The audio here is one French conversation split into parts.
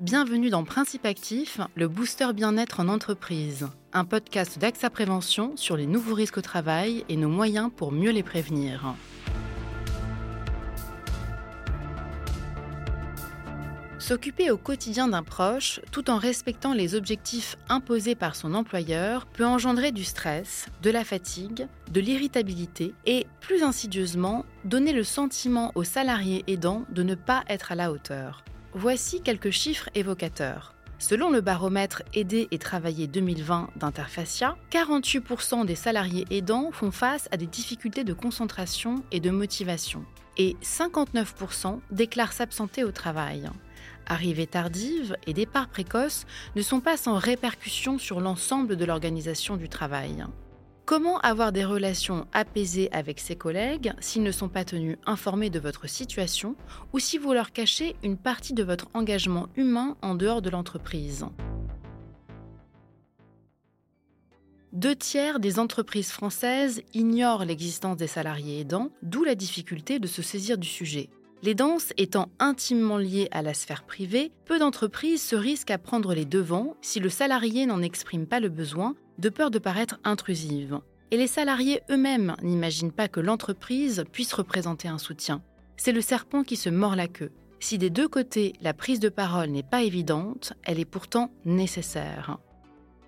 Bienvenue dans Principe Actif, le booster bien-être en entreprise, un podcast d'AXA Prévention sur les nouveaux risques au travail et nos moyens pour mieux les prévenir. S'occuper au quotidien d'un proche, tout en respectant les objectifs imposés par son employeur, peut engendrer du stress, de la fatigue, de l'irritabilité et, plus insidieusement, donner le sentiment aux salariés aidants de ne pas être à la hauteur. Voici quelques chiffres évocateurs. Selon le baromètre Aider et Travailler 2020 d'Interfacia, 48% des salariés aidants font face à des difficultés de concentration et de motivation, et 59% déclarent s'absenter au travail. Arrivée tardive et départ précoce ne sont pas sans répercussions sur l'ensemble de l'organisation du travail. Comment avoir des relations apaisées avec ses collègues s'ils ne sont pas tenus informés de votre situation ou si vous leur cachez une partie de votre engagement humain en dehors de l'entreprise? Deux tiers des entreprises françaises ignorent l'existence des salariés aidants, d'où la difficulté de se saisir du sujet. Les danses étant intimement liées à la sphère privée, peu d'entreprises se risquent à prendre les devants si le salarié n'en exprime pas le besoin de peur de paraître intrusive. Et les salariés eux-mêmes n'imaginent pas que l'entreprise puisse représenter un soutien. C'est le serpent qui se mord la queue. Si des deux côtés la prise de parole n'est pas évidente, elle est pourtant nécessaire.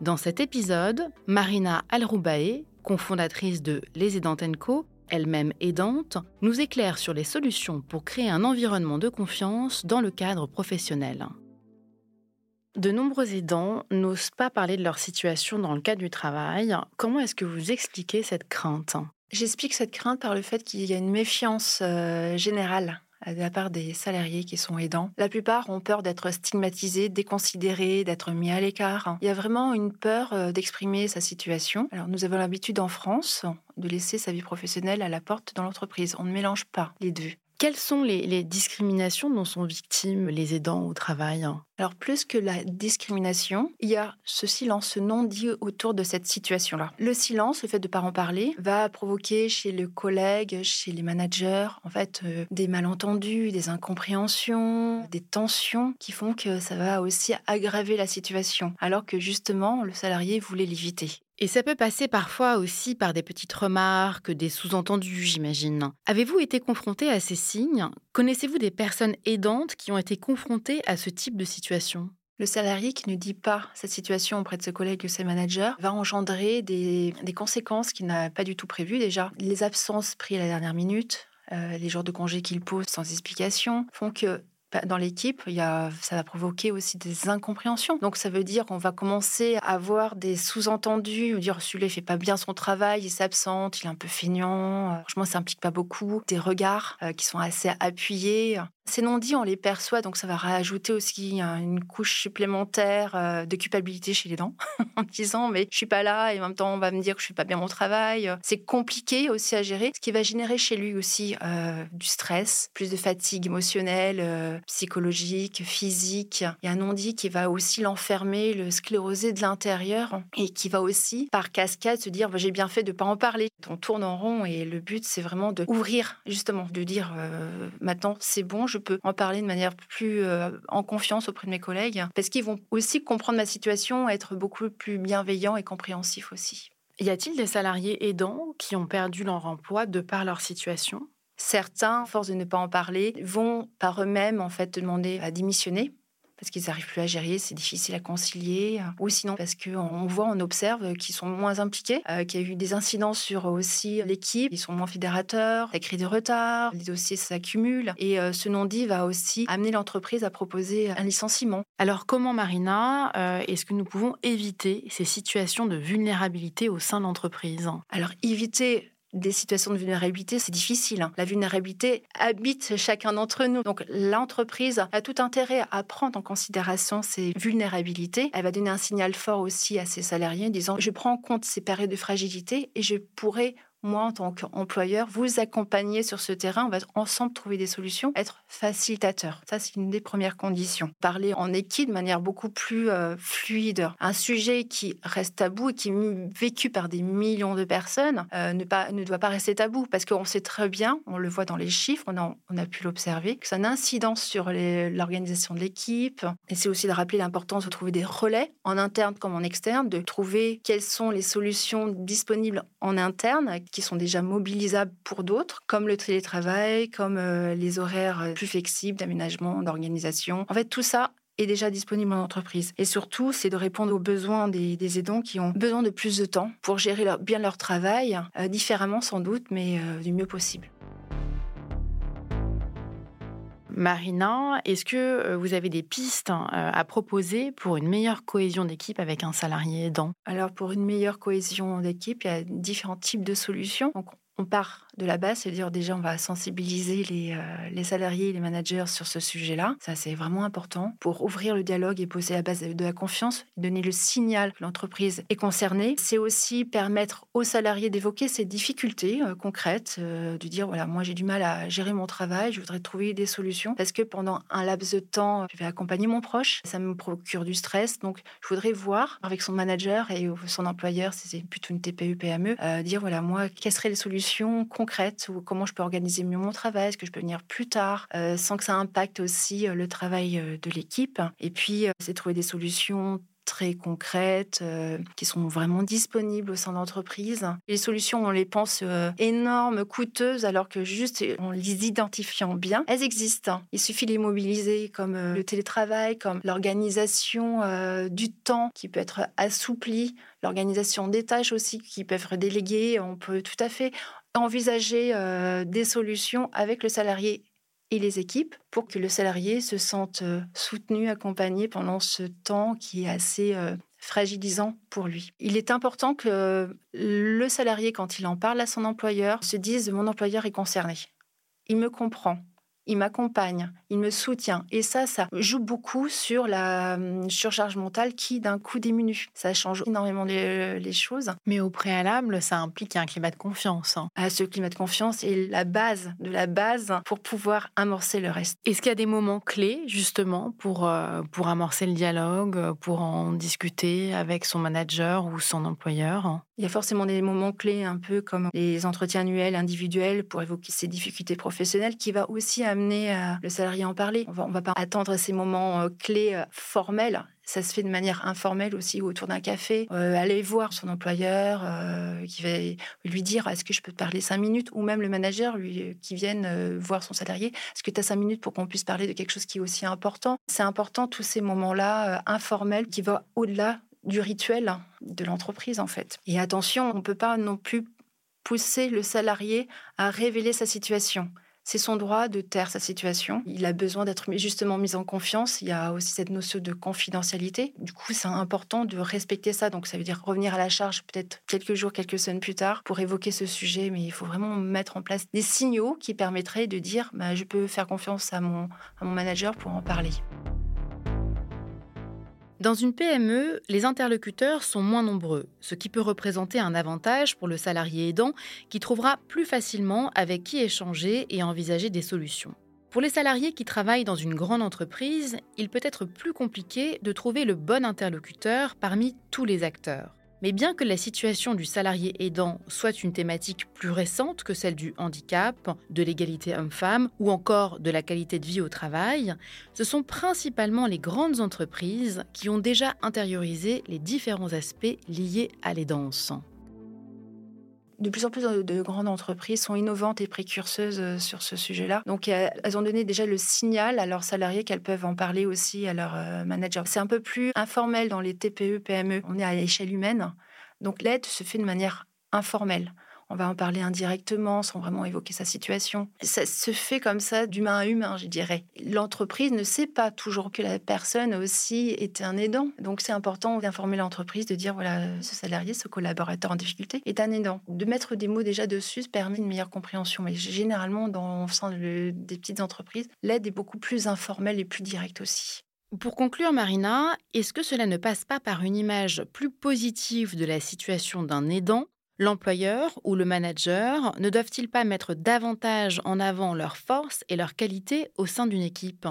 Dans cet épisode, Marina Alroubae, cofondatrice de Les Aidantes Co, elle-même aidante, nous éclaire sur les solutions pour créer un environnement de confiance dans le cadre professionnel. De nombreux aidants n'osent pas parler de leur situation dans le cadre du travail. Comment est-ce que vous expliquez cette crainte? J'explique cette crainte par le fait qu'il y a une méfiance euh, générale de la part des salariés qui sont aidants. La plupart ont peur d'être stigmatisés, déconsidérés, d'être mis à l'écart. Il y a vraiment une peur euh, d'exprimer sa situation. Alors nous avons l'habitude en France de laisser sa vie professionnelle à la porte dans l'entreprise. On ne mélange pas les deux. Quelles sont les, discriminations dont sont victimes les aidants au travail? Alors plus que la discrimination, il y a ce silence, ce non-dit autour de cette situation-là. Le silence, le fait de ne pas en parler, va provoquer chez le collègue, chez les managers, en fait, euh, des malentendus, des incompréhensions, des tensions qui font que ça va aussi aggraver la situation, alors que justement le salarié voulait l'éviter. Et ça peut passer parfois aussi par des petites remarques, des sous-entendus, j'imagine. Avez-vous été confronté à ces signes? Connaissez-vous des personnes aidantes qui ont été confrontées à ce type de situation? Le salarié qui ne dit pas cette situation auprès de ses collègues ou ses managers va engendrer des, conséquences qu'il n'a pas du tout prévues. Déjà, les absences prises à la dernière minute, euh, les jours de congé qu'il pose sans explication, font que dans l'équipe, il y a, ça va provoquer aussi des incompréhensions. Donc ça veut dire qu'on va commencer à avoir des sous-entendus, dire celui-là il fait pas bien son travail, il s'absente, il est un peu feignant, euh, franchement ça implique pas beaucoup, des regards euh, qui sont assez appuyés. Ces non-dits, on les perçoit, donc ça va rajouter aussi une couche supplémentaire euh, de culpabilité chez les dents, en disant mais je suis pas là et en même temps on va me dire que je fais pas bien mon travail. C'est compliqué aussi à gérer, ce qui va générer chez lui aussi euh, du stress, plus de fatigue émotionnelle, euh, psychologique, physique. Il y a un non-dit qui va aussi l'enfermer, le scléroser de l'intérieur et qui va aussi, par cascade, se dire bah, j'ai bien fait de pas en parler. On tourne en rond et le but c'est vraiment de ouvrir justement, de dire maintenant c'est bon, je peux en parler de manière plus euh, en confiance auprès de mes collègues, parce qu'ils vont aussi comprendre ma situation, être beaucoup plus bienveillants et compréhensifs aussi. Y a-t-il des salariés aidants qui ont perdu leur emploi de par leur situation? Certains, à force de ne pas en parler, vont par eux-mêmes en fait demander à démissionner parce qu'ils n'arrivent plus à gérer, c'est difficile à concilier, ou sinon parce qu'on voit, on observe qu'ils sont moins impliqués, euh, qu'il y a eu des incidents sur aussi l'équipe, ils sont moins fédérateurs, ça crée des retards, les dossiers s'accumulent, et euh, ce non-dit va aussi amener l'entreprise à proposer un licenciement. Alors comment, Marina, euh, est-ce que nous pouvons éviter ces situations de vulnérabilité au sein de l'entreprise? Alors éviter des situations de vulnérabilité, c'est difficile. Hein. La vulnérabilité habite chacun d'entre nous. Donc l'entreprise a tout intérêt à prendre en considération ces vulnérabilités. Elle va donner un signal fort aussi à ses salariés en disant je prends en compte ces périodes de fragilité et je pourrais moi, en tant qu'employeur, vous accompagner sur ce terrain. On va ensemble trouver des solutions, être facilitateur. Ça, c'est une des premières conditions. Parler en équipe de manière beaucoup plus euh, fluide. Un sujet qui reste tabou et qui est vécu par des millions de personnes euh, ne, doit pas rester tabou parce qu'on sait très bien, on le voit dans les chiffres, on a, on a pu l'observer, que ça a une incidence sur l'organisation de l'équipe. Et c'est aussi de rappeler l'importance de trouver des relais en interne comme en externe, de trouver quelles sont les solutions disponibles en interne qui sont déjà mobilisables pour d'autres, comme le télétravail, comme euh, les horaires plus flexibles d'aménagement, d'organisation. En fait, tout ça est déjà disponible en entreprise. Et surtout, c'est de répondre aux besoins des, aidants qui ont besoin de plus de temps pour gérer bien leur travail, euh, différemment sans doute, mais euh, du mieux possible. Marina, est-ce que vous avez des pistes à proposer pour une meilleure cohésion d'équipe avec un salarié aidant Alors pour une meilleure cohésion d'équipe, il y a différents types de solutions. On part de la base, c'est-à-dire déjà on va sensibiliser les, euh, les salariés les managers sur ce sujet-là. Ça, c'est vraiment important pour ouvrir le dialogue et poser la base de la confiance, donner le signal que l'entreprise est concernée. C'est aussi permettre aux salariés d'évoquer ces difficultés euh, concrètes, euh, de dire voilà, moi j'ai du mal à gérer mon travail, je voudrais trouver des solutions parce que pendant un laps de temps, je vais accompagner mon proche, ça me procure du stress, donc je voudrais voir avec son manager et son employeur, si c'est plutôt une TPE, PME, dire voilà, moi, quelles seraient les solutions concrètes ou comment je peux organiser mieux mon travail, est-ce que je peux venir plus tard, euh, sans que ça impacte aussi euh, le travail euh, de l'équipe. Et puis, c'est trouver des solutions très concrètes, qui sont vraiment disponibles au sein de l'entreprise. Les solutions, on les pense énormes, coûteuses, alors que juste en les identifiant bien, elles existent. Il suffit les mobiliser comme le télétravail, comme l'organisation du temps qui peut être assouplie, l'organisation des tâches aussi qui peuvent être déléguées. On peut tout à fait envisager euh, des solutions avec le salarié et les équipes pour que le salarié se sente euh, soutenu, accompagné pendant ce temps qui est assez euh, fragilisant pour lui. Il est important que le salarié, quand il en parle à son employeur, se dise mon employeur est concerné. Il me comprend il m'accompagne, il me soutient. Et ça, ça joue beaucoup sur la hum, surcharge mentale qui, d'un coup, diminue. Ça change énormément les, choses. Mais au préalable, ça implique un climat de confiance. Hein. Ah, ce climat de confiance est la base de la base pour pouvoir amorcer le reste. Est-ce qu'il y a des moments clés, justement, pour, euh, pour amorcer le dialogue, pour en discuter avec son manager ou son employeur? Il y a forcément des moments clés, un peu comme les entretiens annuels individuels pour évoquer ses difficultés professionnelles, qui va aussi amener euh, le salarié à en parler. On ne va pas attendre ces moments euh, clés euh, formels. Ça se fait de manière informelle aussi autour d'un café. aller voir son employeur qui va lui dire est-ce que je peux te parler cinq minutes? Ou même le manager lui, qui vienne voir son salarié est-ce que tu as cinq minutes pour qu'on puisse parler de quelque chose qui est aussi important? C'est important tous ces moments-là informels qui vont au-delà du rituel de l'entreprise en fait. Et attention, on ne peut pas non plus pousser le salarié à révéler sa situation. C'est son droit de taire sa situation. Il a besoin d'être justement mis en confiance. Il y a aussi cette notion de confidentialité. Du coup, c'est important de respecter ça. Donc, ça veut dire revenir à la charge peut-être quelques jours, quelques semaines plus tard pour évoquer ce sujet. Mais il faut vraiment mettre en place des signaux qui permettraient de dire bah, je peux faire confiance à mon, à mon manager pour en parler. Dans une PME, les interlocuteurs sont moins nombreux, ce qui peut représenter un avantage pour le salarié aidant qui trouvera plus facilement avec qui échanger et envisager des solutions. Pour les salariés qui travaillent dans une grande entreprise, il peut être plus compliqué de trouver le bon interlocuteur parmi tous les acteurs. Mais bien que la situation du salarié aidant soit une thématique plus récente que celle du handicap, de l'égalité homme-femme ou encore de la qualité de vie au travail, ce sont principalement les grandes entreprises qui ont déjà intériorisé les différents aspects liés à l'aidance de plus en plus de grandes entreprises sont innovantes et précurseuses euh, sur ce sujet-là. Donc, elles ont donné déjà le signal à leurs salariés qu'elles peuvent en parler aussi à leurs euh, managers. C'est un peu plus informel dans les TPE, PME. On est à l'échelle humaine. Donc, l'aide se fait de manière informelle on va en parler indirectement sans vraiment évoquer sa situation. Ça se fait comme ça d'humain à humain, je dirais. L'entreprise ne sait pas toujours que la personne aussi est un aidant. Donc c'est important d'informer l'entreprise, de dire voilà, ce salarié, ce collaborateur en difficulté est un aidant. De mettre des mots déjà dessus permet une meilleure compréhension. Mais généralement, dans le des petites entreprises, l'aide est beaucoup plus informelle et plus directe aussi. Pour conclure, Marina, est-ce que cela ne passe pas par une image plus positive de la situation d'un aidant L'employeur ou le manager ne doivent-ils pas mettre davantage en avant leurs forces et leurs qualités au sein d'une équipe?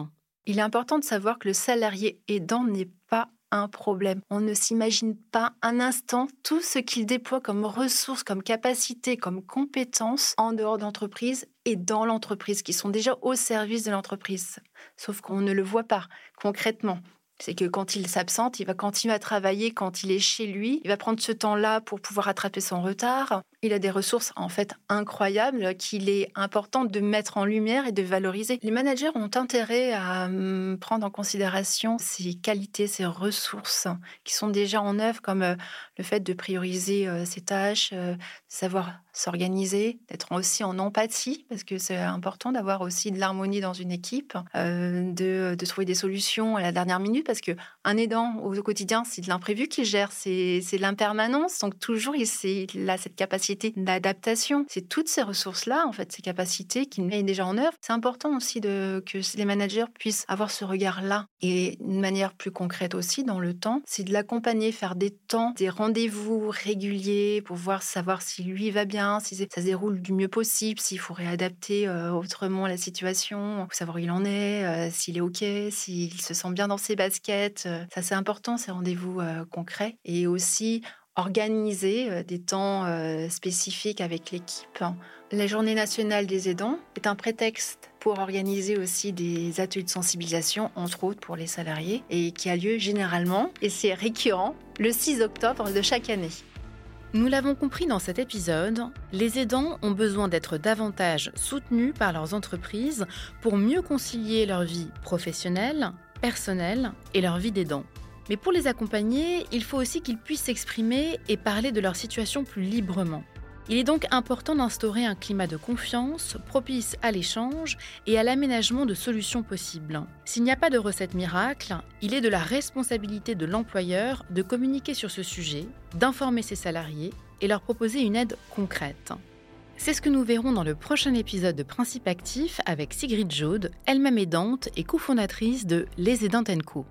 Il est important de savoir que le salarié aidant n'est pas un problème. On ne s'imagine pas un instant tout ce qu'il déploie comme ressources, comme capacités, comme compétences en dehors d'entreprise et dans l'entreprise, qui sont déjà au service de l'entreprise. Sauf qu'on ne le voit pas concrètement. C'est que quand il s'absente, il va continuer à travailler quand il est chez lui. Il va prendre ce temps-là pour pouvoir rattraper son retard. Il a des ressources en fait incroyables qu'il est important de mettre en lumière et de valoriser. Les managers ont intérêt à hum, prendre en considération ces qualités, ces ressources qui sont déjà en œuvre, comme euh, le fait de prioriser euh, ses tâches, euh, de savoir s'organiser, d'être aussi en empathie, parce que c'est important d'avoir aussi de l'harmonie dans une équipe, de, trouver des solutions à la dernière minute, parce que un aidant au quotidien, c'est de l'imprévu qu'il gère, c'est l'impermanence, donc toujours il, a cette capacité d'adaptation. C'est toutes ces ressources-là, en fait, ces capacités qu'il met déjà en œuvre. C'est important aussi de, que les managers puissent avoir ce regard-là. Et une manière plus concrète aussi dans le temps, c'est de l'accompagner, faire des temps, des rendez-vous réguliers pour voir savoir si lui va bien, si ça se déroule du mieux possible, s'il faut réadapter euh, autrement la situation, savoir où il en est, euh, s'il est OK, s'il se sent bien dans ses baskets. Euh, ça, c'est important, ces rendez-vous concrets. Et aussi organiser des temps spécifiques avec l'équipe. La journée nationale des aidants est un prétexte pour organiser aussi des ateliers de sensibilisation, entre autres pour les salariés, et qui a lieu généralement, et c'est récurrent, le 6 octobre de chaque année. Nous l'avons compris dans cet épisode, les aidants ont besoin d'être davantage soutenus par leurs entreprises pour mieux concilier leur vie professionnelle, personnelle et leur vie d'aidant. Mais pour les accompagner, il faut aussi qu'ils puissent s'exprimer et parler de leur situation plus librement. Il est donc important d'instaurer un climat de confiance propice à l'échange et à l'aménagement de solutions possibles. S'il n'y a pas de recette miracle, il est de la responsabilité de l'employeur de communiquer sur ce sujet, d'informer ses salariés et leur proposer une aide concrète. C'est ce que nous verrons dans le prochain épisode de Principe Actif avec Sigrid Jaude, elle-même aidante et cofondatrice de Les Aidantes Co.